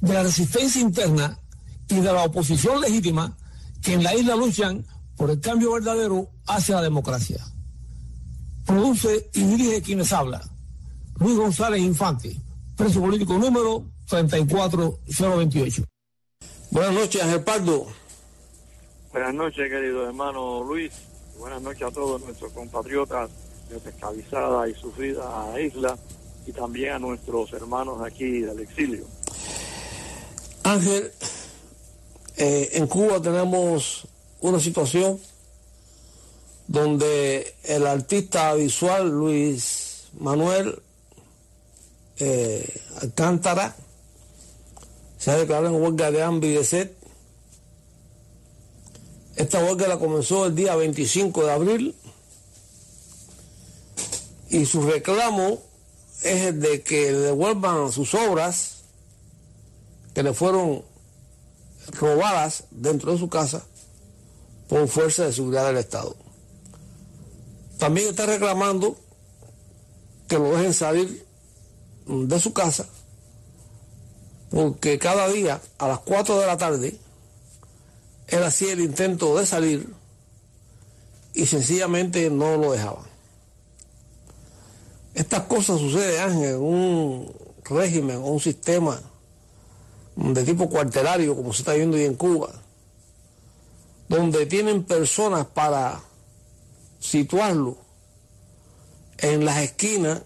de la resistencia interna y de la oposición legítima que en la isla luchan por el cambio verdadero hacia la democracia. Produce y dirige quienes habla. Luis González Infante, preso político número 34028. Buenas noches, Ángel Pardo. Buenas noches, querido hermano Luis. Buenas noches a todos nuestros compatriotas de esta esclavizada y sufrida isla y también a nuestros hermanos aquí del exilio. Ángel, eh, en Cuba tenemos una situación donde el artista visual Luis Manuel eh, Alcántara se ha declarado en huelga de hambre de. Esta huelga la comenzó el día 25 de abril y su reclamo es el de que le devuelvan sus obras que le fueron robadas dentro de su casa por fuerza de seguridad del Estado. También está reclamando que lo dejen salir de su casa porque cada día a las 4 de la tarde él hacía el intento de salir y sencillamente no lo dejaban. Estas cosas suceden en un régimen o un sistema de tipo cuartelario, como se está viendo hoy en Cuba, donde tienen personas para situarlo en las esquinas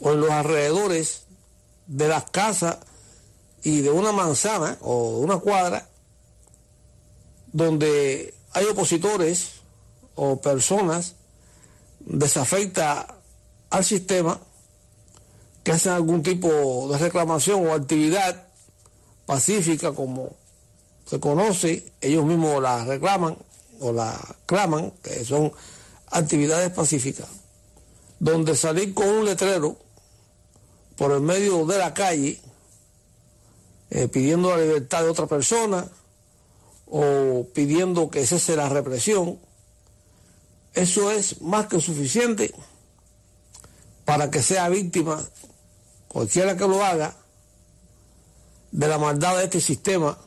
o en los alrededores de las casas y de una manzana o de una cuadra, donde hay opositores o personas desafectas al sistema que hacen algún tipo de reclamación o actividad pacífica como se conoce, ellos mismos la reclaman o la claman, que son actividades pacíficas, donde salir con un letrero por el medio de la calle eh, pidiendo la libertad de otra persona o pidiendo que cese la represión, eso es más que suficiente para que sea víctima, cualquiera que lo haga, de la maldad de este sistema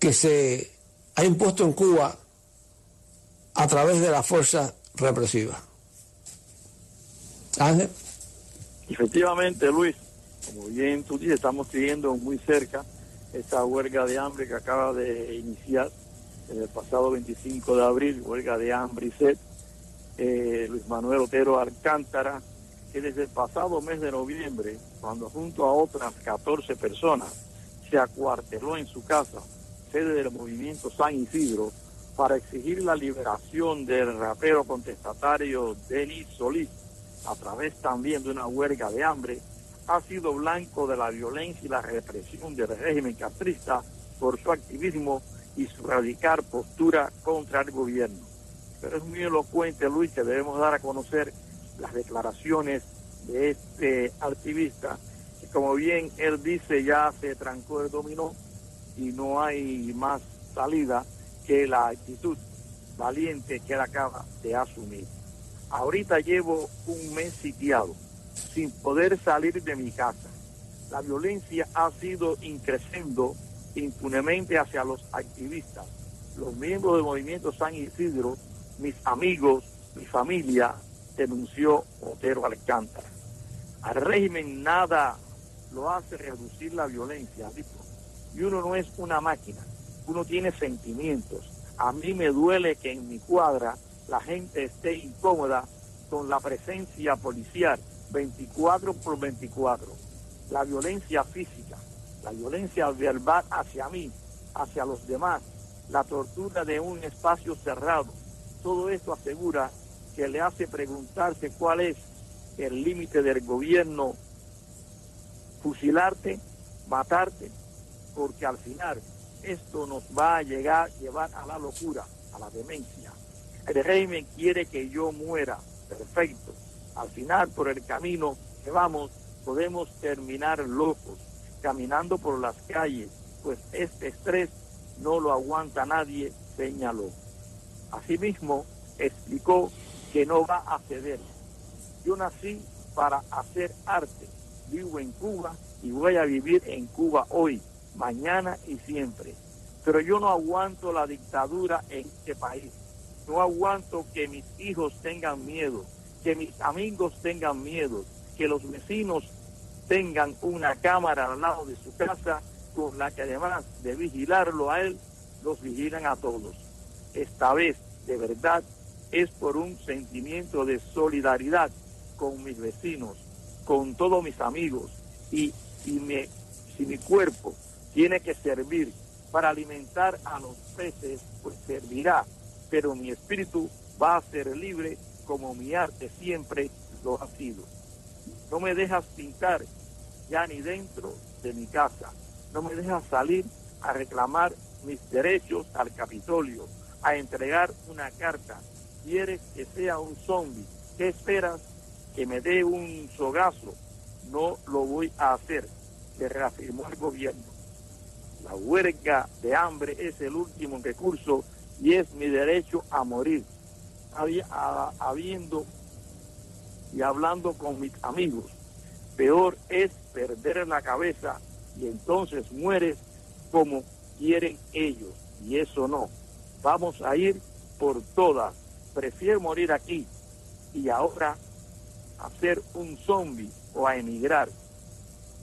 que se ha impuesto en Cuba a través de la fuerza represiva. Ángel. Efectivamente, Luis, como bien tú dices, estamos siguiendo muy cerca esta huelga de hambre que acaba de iniciar el pasado 25 de abril, huelga de hambre y sed. Eh, Luis Manuel Otero Alcántara, que desde el pasado mes de noviembre, cuando junto a otras 14 personas se acuarteló en su casa, sede del movimiento San Isidro, para exigir la liberación del rapero contestatario Denis Solís, a través también de una huelga de hambre, ha sido blanco de la violencia y la represión del régimen castrista por su activismo y su radical postura contra el gobierno. Pero es muy elocuente, Luis, que debemos dar a conocer las declaraciones de este activista, que como bien él dice, ya se trancó el dominó y no hay más salida que la actitud valiente que él acaba de asumir. Ahorita llevo un mes sitiado, sin poder salir de mi casa. La violencia ha sido increciendo impunemente hacia los activistas, los miembros del movimiento San Isidro, mis amigos, mi familia, denunció Otero Alcántara. Al régimen nada lo hace reducir la violencia, Y uno no es una máquina, uno tiene sentimientos. A mí me duele que en mi cuadra la gente esté incómoda con la presencia policial 24 por 24. La violencia física, la violencia verbal hacia mí, hacia los demás, la tortura de un espacio cerrado. Todo esto asegura que le hace preguntarse cuál es el límite del gobierno, fusilarte, matarte, porque al final esto nos va a llegar, llevar a la locura, a la demencia. El régimen quiere que yo muera, perfecto. Al final, por el camino que vamos, podemos terminar locos, caminando por las calles, pues este estrés no lo aguanta nadie, señaló. Asimismo, explicó que no va a ceder. Yo nací para hacer arte, vivo en Cuba y voy a vivir en Cuba hoy, mañana y siempre. Pero yo no aguanto la dictadura en este país. No aguanto que mis hijos tengan miedo, que mis amigos tengan miedo, que los vecinos tengan una cámara al lado de su casa con la que además de vigilarlo a él, los vigilan a todos. Esta vez, de verdad, es por un sentimiento de solidaridad con mis vecinos, con todos mis amigos, y, me, si mi cuerpo tiene que servir para alimentar a los peces, pues servirá, pero mi espíritu va a ser libre como mi arte siempre lo ha sido. No me dejas pintar ya ni dentro de mi casa, no me dejas salir a reclamar mis derechos al Capitolio, a entregar una carta. Quieres que sea un zombie. ¿Qué esperas? Que me dé un sogazo. No lo voy a hacer, se reafirmó el gobierno. La huelga de hambre es el último recurso y es mi derecho a morir. Habiendo y hablando con mis amigos, peor es perder la cabeza y entonces mueres como quieren ellos. Y eso no. Vamos a ir por todas. Prefiero morir aquí y ahora hacer un zombie o a emigrar.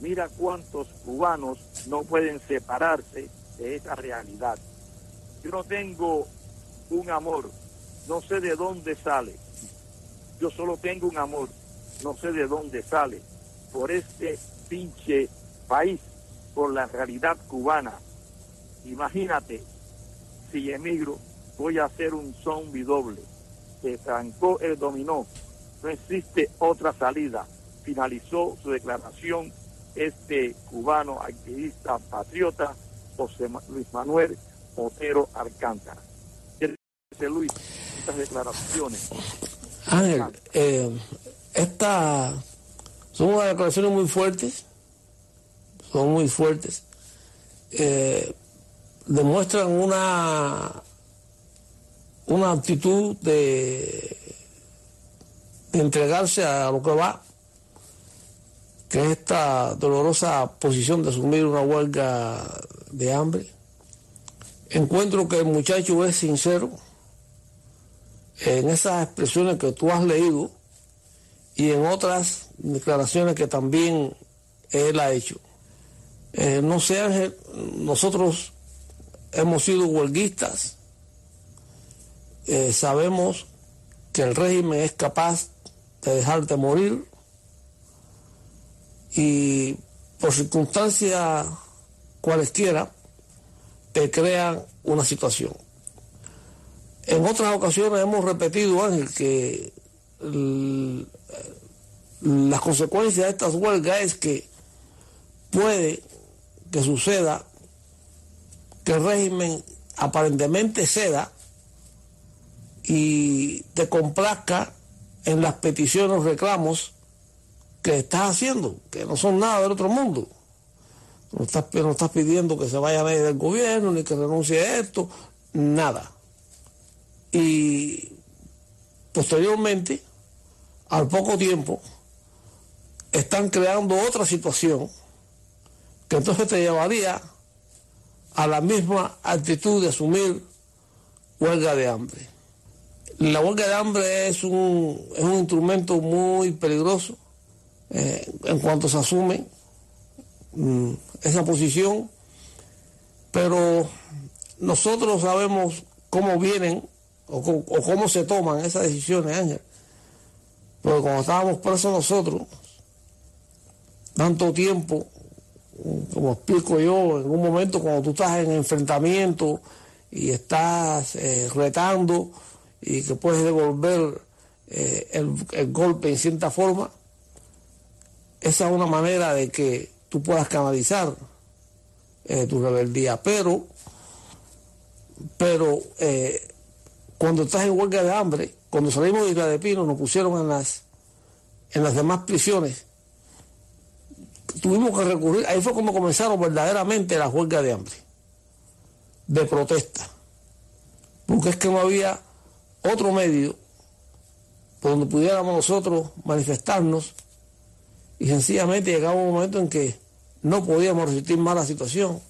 Mira cuántos cubanos no pueden separarse de esa realidad. Yo no tengo un amor, no sé de dónde sale. Yo solo tengo un amor, no sé de dónde sale. Por este pinche país, por la realidad cubana. Imagínate, si emigro, voy a hacer un zombie doble. Se trancó el dominó. No existe otra salida. Finalizó su declaración este cubano activista patriota José Luis Manuel Otero Alcántara. Luis, estas declaraciones. Ángel, eh, estas son unas declaraciones muy fuertes, son muy fuertes. Eh, demuestran una, una actitud de, entregarse a lo que va, que es esta dolorosa posición de asumir una huelga de hambre. Encuentro que el muchacho es sincero en esas expresiones que tú has leído y en otras declaraciones que también él ha hecho. Eh, no sé, Ángel, nosotros hemos sido huelguistas, eh, sabemos que el régimen es capaz de dejarte morir y por circunstancias cualesquiera te crean una situación. En otras ocasiones hemos repetido, Ángel, que las consecuencias de estas huelgas es que puede que suceda que el régimen aparentemente ceda y te complazca en las peticiones reclamos que estás haciendo, que no son nada del otro mundo. No estás, no estás pidiendo que se vaya nadie del gobierno, ni que renuncie a esto, nada. Y posteriormente, al poco tiempo, están creando otra situación que entonces te llevaría a la misma actitud de asumir huelga de hambre. La huelga de hambre es un, es un instrumento muy peligroso eh, en cuanto se asume mm, esa posición, pero nosotros sabemos cómo vienen o, cómo se toman esas decisiones, Ángel. Porque cuando estábamos presos nosotros, tanto tiempo como explico yo, en un momento cuando tú estás en enfrentamiento y estás eh, retando y que puedes devolver eh, el, golpe en cierta forma, esa es una manera de que tú puedas canalizar eh, tu rebeldía. Pero, pero eh, cuando estás en huelga de hambre, cuando salimos de Isla de Pino, nos pusieron en las, en las demás prisiones. Tuvimos que recurrir, ahí fue como comenzaron verdaderamente las huelgas de hambre, de protesta. Porque es que no había otro medio por donde pudiéramos nosotros manifestarnos y sencillamente llegaba un momento en que no podíamos resistir más la situación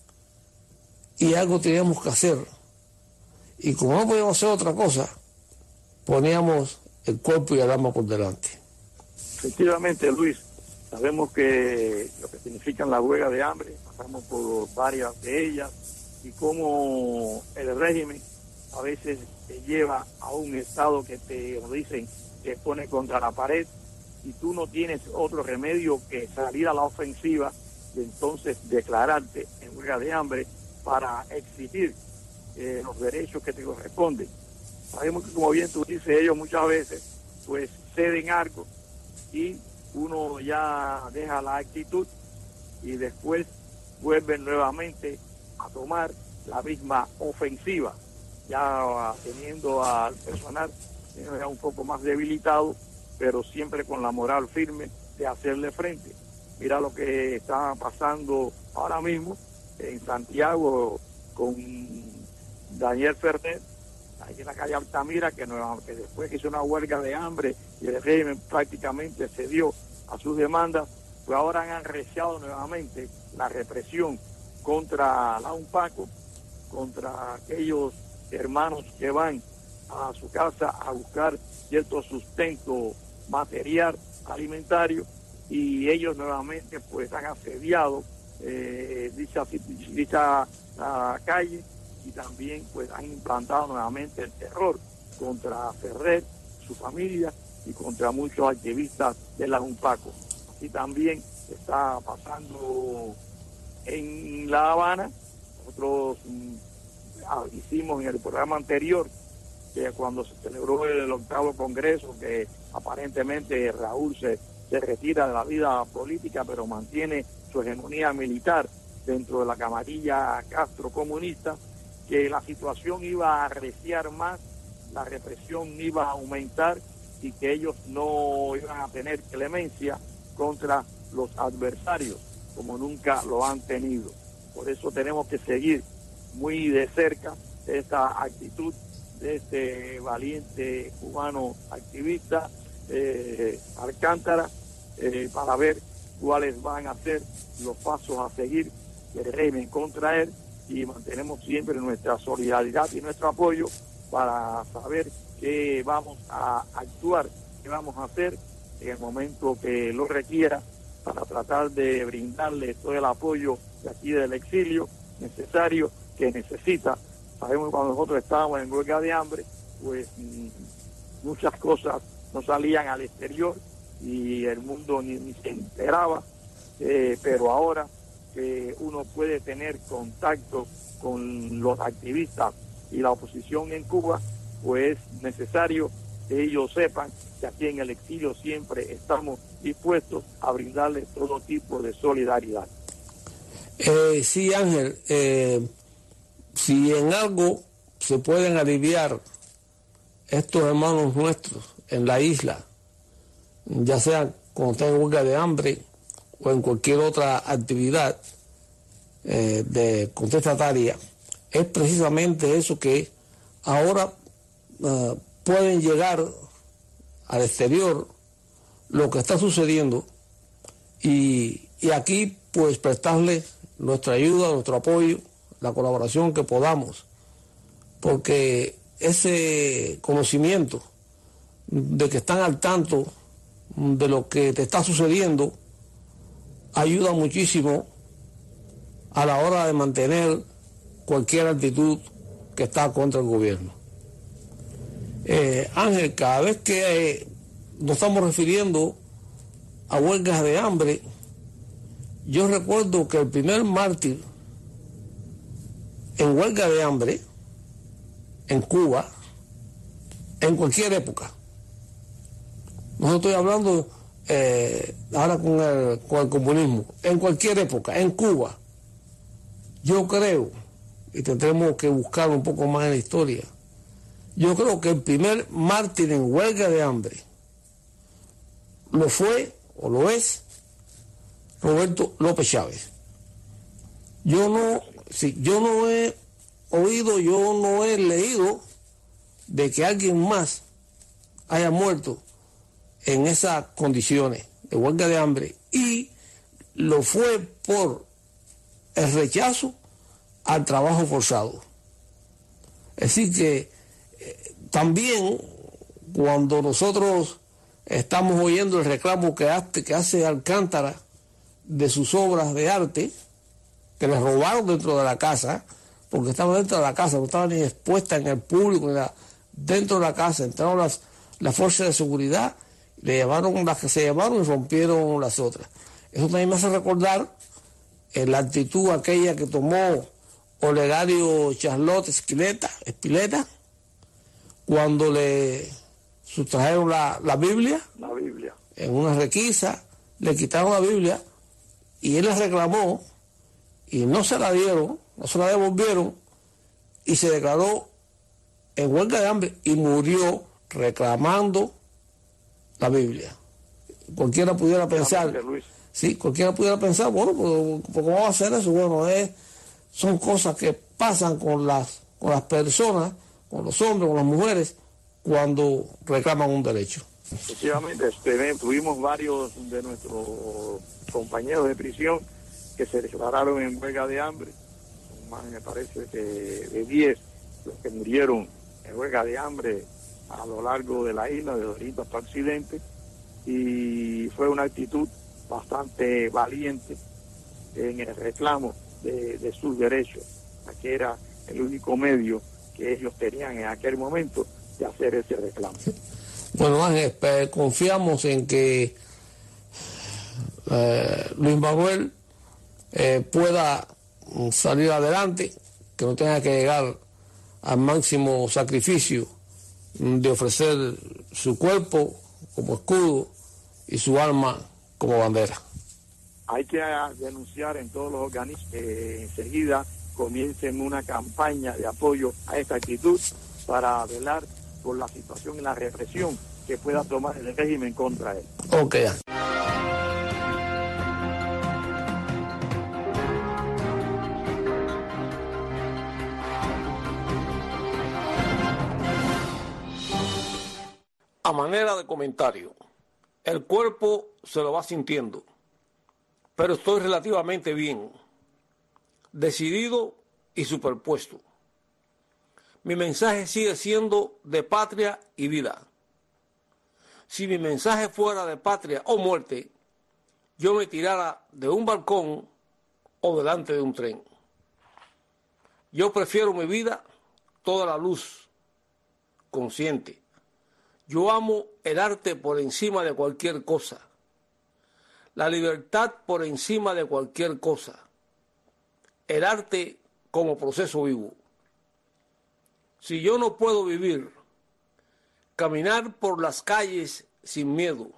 y algo teníamos que hacer. Y como no podíamos hacer otra cosa, poníamos el cuerpo y el alma por delante. Efectivamente, Luis, sabemos que lo que significan la huelga de hambre, pasamos por varias de ellas y cómo el régimen a veces te lleva a un estado que te dicen te pone contra la pared y tú no tienes otro remedio que salir a la ofensiva y entonces declararte en huelga de hambre para exigir eh, los derechos que te corresponden. Sabemos que como bien tú dices, ellos muchas veces pues ceden algo y uno ya deja la actitud y después vuelven nuevamente a tomar la misma ofensiva, ya teniendo al personal ya un poco más debilitado, pero siempre con la moral firme de hacerle frente. Mira lo que está pasando ahora mismo en Santiago con Daniel Fernet, ahí en la calle Altamira, que, después hizo una huelga de hambre y el régimen prácticamente cedió a sus demandas, pues ahora han arreciado nuevamente la represión contra la UNPACO, contra aquellos hermanos que van a su casa a buscar cierto sustento material, alimentario, y ellos nuevamente pues han asediado eh, dicha, dicha calle y también pues han implantado nuevamente el terror contra Ferrer, su familia y contra muchos activistas de la UNPACO. Así también está pasando en La Habana. Nosotros mm, hicimos en el programa anterior que cuando se celebró el octavo congreso, que aparentemente Raúl se, se retira de la vida política, pero mantiene su hegemonía militar dentro de la camarilla Castro comunista, que la situación iba a arreciar más, la represión iba a aumentar y que ellos no iban a tener clemencia contra los adversarios, como nunca lo han tenido. Por eso tenemos que seguir muy de cerca esta actitud de este valiente cubano activista, eh, Alcántara, eh, para ver cuáles van a ser los pasos a seguir del régimen contra él. Y mantenemos siempre nuestra solidaridad y nuestro apoyo para saber qué vamos a actuar, qué vamos a hacer en el momento que lo requiera para tratar de brindarle todo el apoyo de aquí del exilio necesario que necesita Sabemos que cuando nosotros estábamos en huelga de hambre, pues mm, muchas cosas no salían al exterior y el mundo ni, se enteraba, eh, pero ahora que uno puede tener contacto con los activistas y la oposición en Cuba, pues es necesario que ellos sepan que aquí en el exilio siempre estamos dispuestos a brindarles todo tipo de solidaridad. Eh, sí, Ángel, eh, si en algo se pueden aliviar estos hermanos nuestros en la isla, ya sea cuando estén huelga de hambre o en cualquier otra actividad eh, de contestataria, es precisamente eso que ahora eh, pueden llegar al exterior lo que está sucediendo y, y aquí pues prestarle nuestra ayuda, nuestro apoyo la colaboración que podamos, porque ese conocimiento de que están al tanto de lo que te está sucediendo ayuda muchísimo a la hora de mantener cualquier actitud que está contra el gobierno. Eh, Ángel, cada vez que eh, nos estamos refiriendo a huelgas de hambre, yo recuerdo que el primer mártir en huelga de hambre en Cuba en cualquier época. No estoy hablando eh, ahora con el, con el comunismo, en cualquier época, en Cuba, Yo creo, y tendremos que buscar un poco más en la historia, yo creo que el primer mártir en huelga de hambre lo fue o lo es Roberto López Chávez. Yo no, si yo no he oído, yo no he leído de que alguien más haya muerto en esas condiciones de huelga de hambre y lo fue por el rechazo al trabajo forzado. Es decir que eh, también cuando nosotros estamos oyendo el reclamo que hace, que hace Alcántara de sus obras de arte, que les robaron dentro de la casa, porque estaban dentro de la casa, no estaban ni expuestas en el público, dentro de la casa, entraron las, las fuerzas de seguridad, le llevaron las que se llevaron y rompieron las otras. Eso también me hace recordar eh, la actitud aquella que tomó Olegario Charlotte Esquileta, Espileta, cuando le sustrajeron la, la Biblia, la Biblia, en una requisa, le quitaron la Biblia y él le reclamó y no se la dieron, no se la devolvieron y se declaró en huelga de hambre y murió reclamando la Biblia. Cualquiera pudiera pensar, sí, cualquiera pudiera pensar, bueno, ¿cómo va a hacer eso? Bueno, es, son cosas que pasan con las, con las personas, con los hombres, con las mujeres, cuando reclaman un derecho. Efectivamente, este, tuvimos varios de nuestros compañeros de prisión que se declararon en huelga de hambre, más me parece que de 10 los que murieron en huelga de hambre a lo largo de la isla, de Dorito hasta Occidente, y fue una actitud bastante valiente en el reclamo de, sus derechos, que era el único medio que ellos tenían en aquel momento de hacer ese reclamo. Bueno, Ángel, confiamos en que eh, Luis Manuel eh, pueda salir adelante, que no tenga que llegar al máximo sacrificio de ofrecer su cuerpo como escudo y su alma como bandera. Hay que denunciar en todos los organismos que enseguida comiencen una campaña de apoyo a esta actitud para velar por la situación y la represión que pueda tomar el régimen contra él. Ok. A manera de comentario, el cuerpo se lo va sintiendo, pero estoy relativamente bien, decidido y superpuesto. Mi mensaje sigue siendo de patria y vida. Si mi mensaje fuera de patria o muerte, yo me tirara de un balcón o delante de un tren. Yo prefiero mi vida toda la luz, consciente yo amo el arte por encima de cualquier cosa, la libertad por encima de cualquier cosa, el arte como proceso vivo. Si yo no puedo vivir, caminar por las calles sin miedo,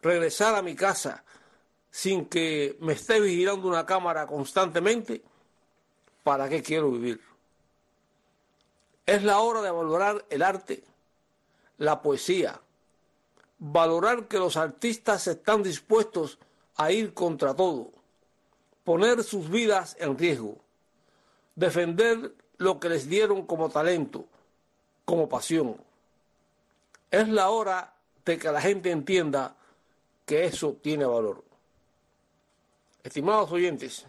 regresar a mi casa sin que me esté vigilando una cámara constantemente, ¿para qué quiero vivir? Es la hora de valorar el arte la poesía, valorar que los artistas están dispuestos a ir contra todo, poner sus vidas en riesgo, defender lo que les dieron como talento, como pasión. Es la hora de que la gente entienda que eso tiene valor. Estimados oyentes,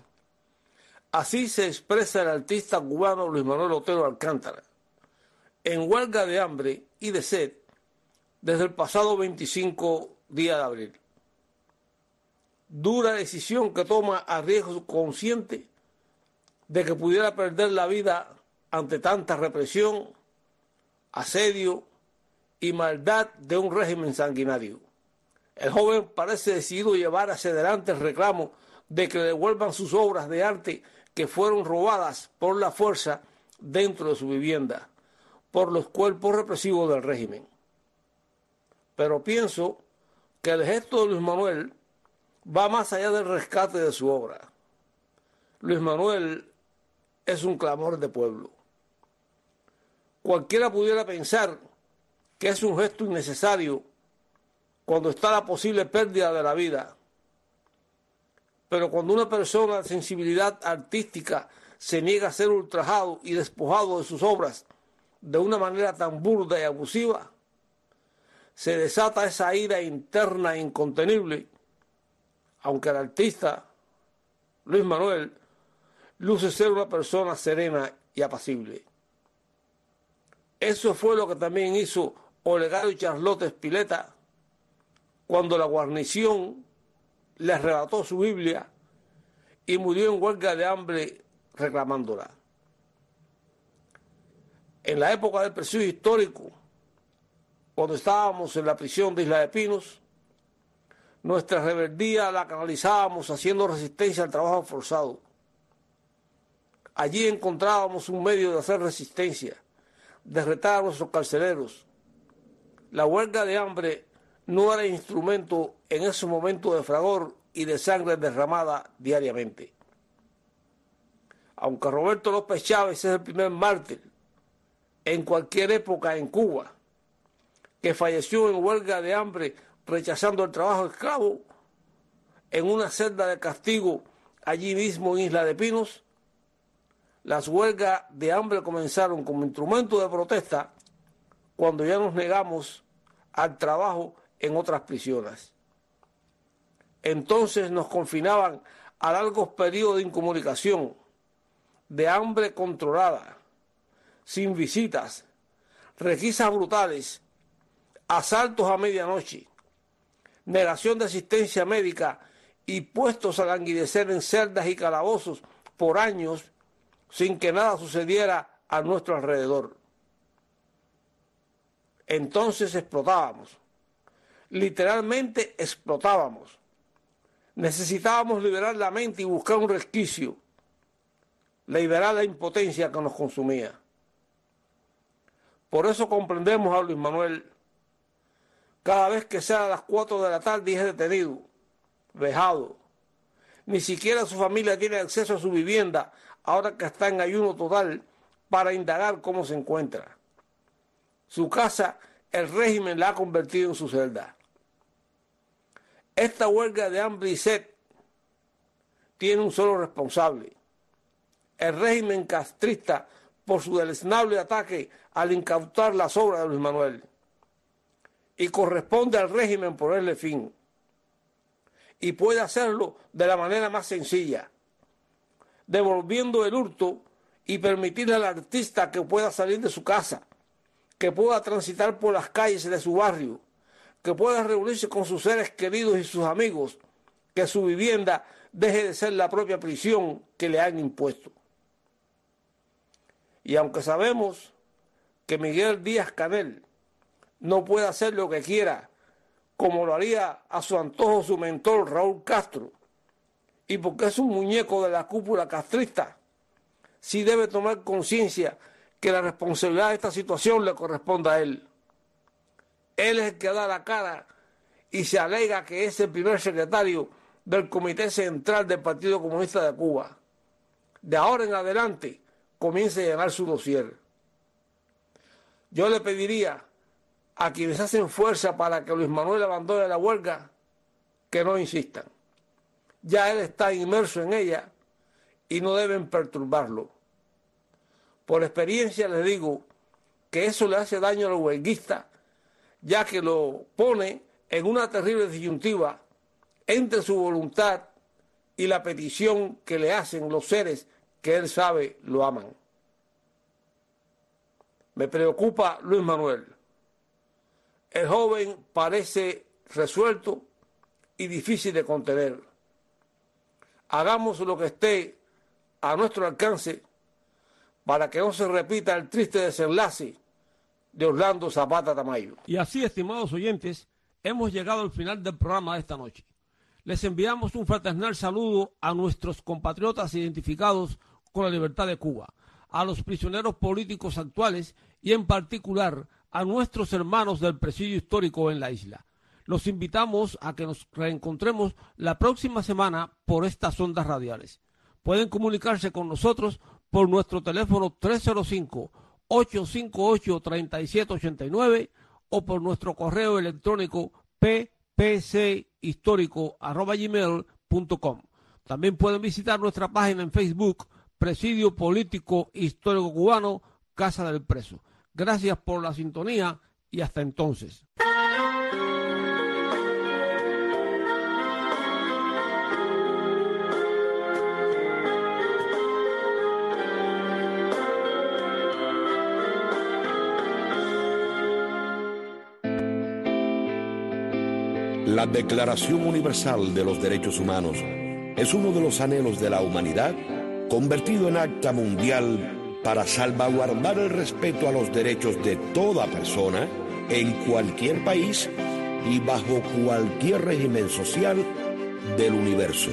así se expresa el artista cubano Luis Manuel Otero Alcántara, en huelga de hambre y de sed desde el pasado 25 día de abril. Dura decisión que toma a riesgo consciente de que pudiera perder la vida ante tanta represión, asedio y maldad de un régimen sanguinario. El joven parece decidido llevar hacia adelante el reclamo de que devuelvan sus obras de arte que fueron robadas por la fuerza dentro de su vivienda, por los cuerpos represivos del régimen pero pienso que el gesto de Luis Manuel va más allá del rescate de su obra. Luis Manuel es un clamor de pueblo. Cualquiera pudiera pensar que es un gesto innecesario cuando está la posible pérdida de la vida. Pero cuando una persona de sensibilidad artística se niega a ser ultrajado y despojado de sus obras de una manera tan burda y abusiva, se desata esa ira interna e incontenible, aunque el artista, Luis Manuel, luce ser una persona serena y apacible. Eso fue lo que también hizo Olegario Charlotte Spileta cuando la guarnición le arrebató su Biblia y murió en huelga de hambre reclamándola. En la época del presidio histórico, cuando estábamos en la prisión de Isla de Pinos, nuestra rebeldía la canalizábamos haciendo resistencia al trabajo forzado. Allí encontrábamos un medio de hacer resistencia, de retar a nuestros carceleros. La huelga de hambre no era instrumento en ese momento de fragor y de sangre derramada diariamente. Aunque Roberto López Chávez es el primer mártir en cualquier época en Cuba, que falleció en huelga de hambre rechazando el trabajo esclavo en una celda de castigo allí mismo en Isla de Pinos, las huelgas de hambre comenzaron como instrumento de protesta cuando ya nos negamos al trabajo en otras prisiones. Entonces nos confinaban a largos periodos de incomunicación, de hambre controlada, sin visitas, requisas brutales, asaltos a medianoche, negación de asistencia médica y puestos a languidecer en celdas y calabozos por años sin que nada sucediera a nuestro alrededor. Entonces explotábamos, literalmente explotábamos. Necesitábamos liberar la mente y buscar un resquicio, liberar la impotencia que nos consumía. Por eso comprendemos a Luis Manuel. Cada vez que sea a las 4 de la tarde es detenido, vejado. Ni siquiera su familia tiene acceso a su vivienda ahora que está en ayuno total para indagar cómo se encuentra. Su casa, el régimen la ha convertido en su celda. Esta huelga de hambre y sed tiene un solo responsable, el régimen castrista por su deleznable ataque al incautar las obras de Luis Manuel. Y corresponde al régimen ponerle fin. Y puede hacerlo de la manera más sencilla, devolviendo el hurto y permitirle al artista que pueda salir de su casa, que pueda transitar por las calles de su barrio, que pueda reunirse con sus seres queridos y sus amigos, que su vivienda deje de ser la propia prisión que le han impuesto. Y aunque sabemos que Miguel Díaz Canel no puede hacer lo que quiera, como lo haría a su antojo su mentor Raúl Castro, y porque es un muñeco de la cúpula castrista, sí debe tomar conciencia que la responsabilidad de esta situación le corresponde a él. Él es el que da la cara y se alega que es el primer secretario del Comité Central del Partido Comunista de Cuba. De ahora en adelante comience a llenar su dossier. Yo le pediría a quienes hacen fuerza para que Luis Manuel abandone la huelga que no insistan. Ya él está inmerso en ella y no deben perturbarlo. Por experiencia les digo que eso le hace daño al huelguista, ya que lo pone en una terrible disyuntiva entre su voluntad y la petición que le hacen los seres que él sabe lo aman. Me preocupa Luis Manuel. El joven parece resuelto y difícil de contener. Hagamos lo que esté a nuestro alcance para que no se repita el triste desenlace de Orlando Zapata Tamayo. Y así, estimados oyentes, hemos llegado al final del programa de esta noche. Les enviamos un fraternal saludo a nuestros compatriotas identificados con la libertad de Cuba, a los prisioneros políticos actuales y en particular a nuestros hermanos del presidio histórico en la isla. Los invitamos a que nos reencontremos la próxima semana por estas ondas radiales. Pueden comunicarse con nosotros por nuestro teléfono 305-858-3789 o por nuestro correo electrónico ppchistórico.com. También pueden visitar nuestra página en Facebook, Presidio Político Histórico Cubano, Casa del Preso. Gracias por la sintonía y hasta entonces. La Declaración Universal de los Derechos Humanos es uno de los anhelos de la humanidad convertido en acta mundial para salvaguardar el respeto a los derechos de toda persona en cualquier país y bajo cualquier régimen social del universo.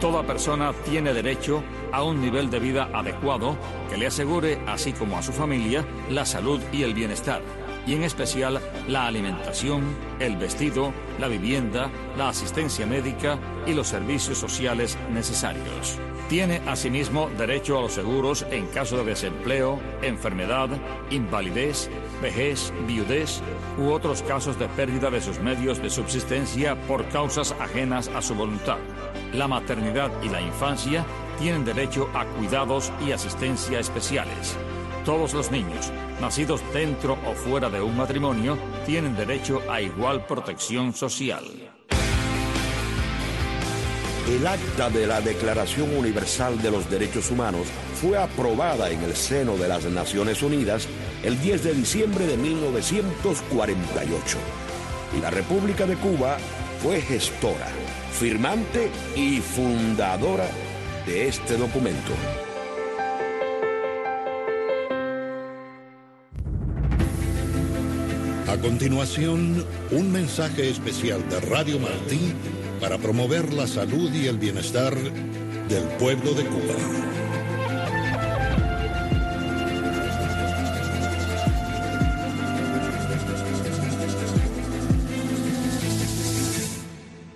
Toda persona tiene derecho a un nivel de vida adecuado que le asegure, así como a su familia, la salud y el bienestar y en especial la alimentación, el vestido, la vivienda, la asistencia médica y los servicios sociales necesarios. Tiene asimismo derecho a los seguros en caso de desempleo, enfermedad, invalidez, vejez, viudez u otros casos de pérdida de sus medios de subsistencia por causas ajenas a su voluntad. La maternidad y la infancia tienen derecho a cuidados y asistencia especiales. Todos los niños, nacidos dentro o fuera de un matrimonio, tienen derecho a igual protección social. El acta de la Declaración Universal de los Derechos Humanos fue aprobada en el seno de las Naciones Unidas el 10 de diciembre de 1948. Y la República de Cuba fue gestora, firmante y fundadora de este documento. A continuación, un mensaje especial de Radio Martí para promover la salud y el bienestar del pueblo de Cuba.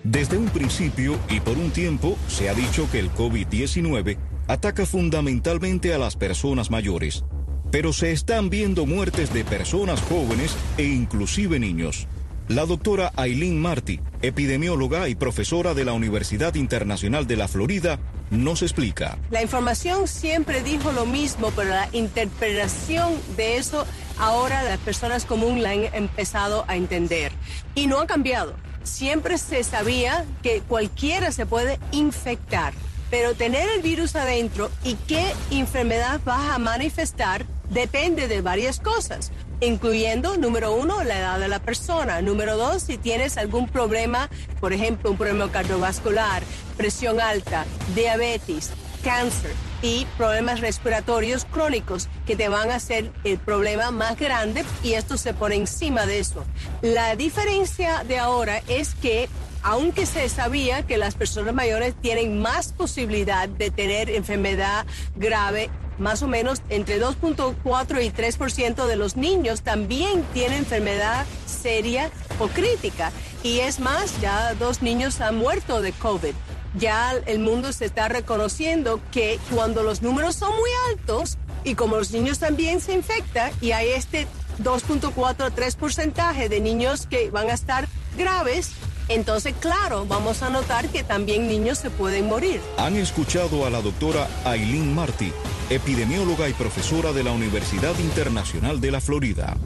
Desde un principio y por un tiempo se ha dicho que el COVID-19 ataca fundamentalmente a las personas mayores, pero se están viendo muertes de personas jóvenes e inclusive niños. La doctora Aileen Marty, epidemióloga y profesora de la Universidad Internacional de la Florida, nos explica. La información siempre dijo lo mismo, pero la interpretación de eso ahora las personas comunes la han empezado a entender. Y no ha cambiado. Siempre se sabía que cualquiera se puede infectar, pero tener el virus adentro y qué enfermedad vas a manifestar depende de varias cosas incluyendo, número uno, la edad de la persona. Número dos, si tienes algún problema, por ejemplo, un problema cardiovascular, presión alta, diabetes, cáncer y problemas respiratorios crónicos que te van a hacer el problema más grande y esto se pone encima de eso. La diferencia de ahora es que aunque se sabía que las personas mayores tienen más posibilidad de tener enfermedad grave más o menos entre 2.4 y 3% de los niños también tienen enfermedad seria o crítica. Y es más, ya dos niños han muerto de COVID. Ya el mundo se está reconociendo que cuando los números son muy altos y como los niños también se infectan y hay este 2.4 3 porcentaje de niños que van a estar graves, entonces, claro, vamos a notar que también niños se pueden morir. Han escuchado a la doctora Aileen Marty, epidemióloga y profesora de la Universidad Internacional de la Florida.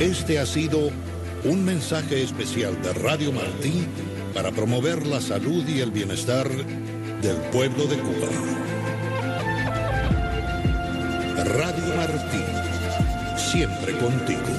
Este ha sido un mensaje especial de Radio Martí para promover la salud y el bienestar del pueblo de Cuba. Radio Martí, siempre contigo.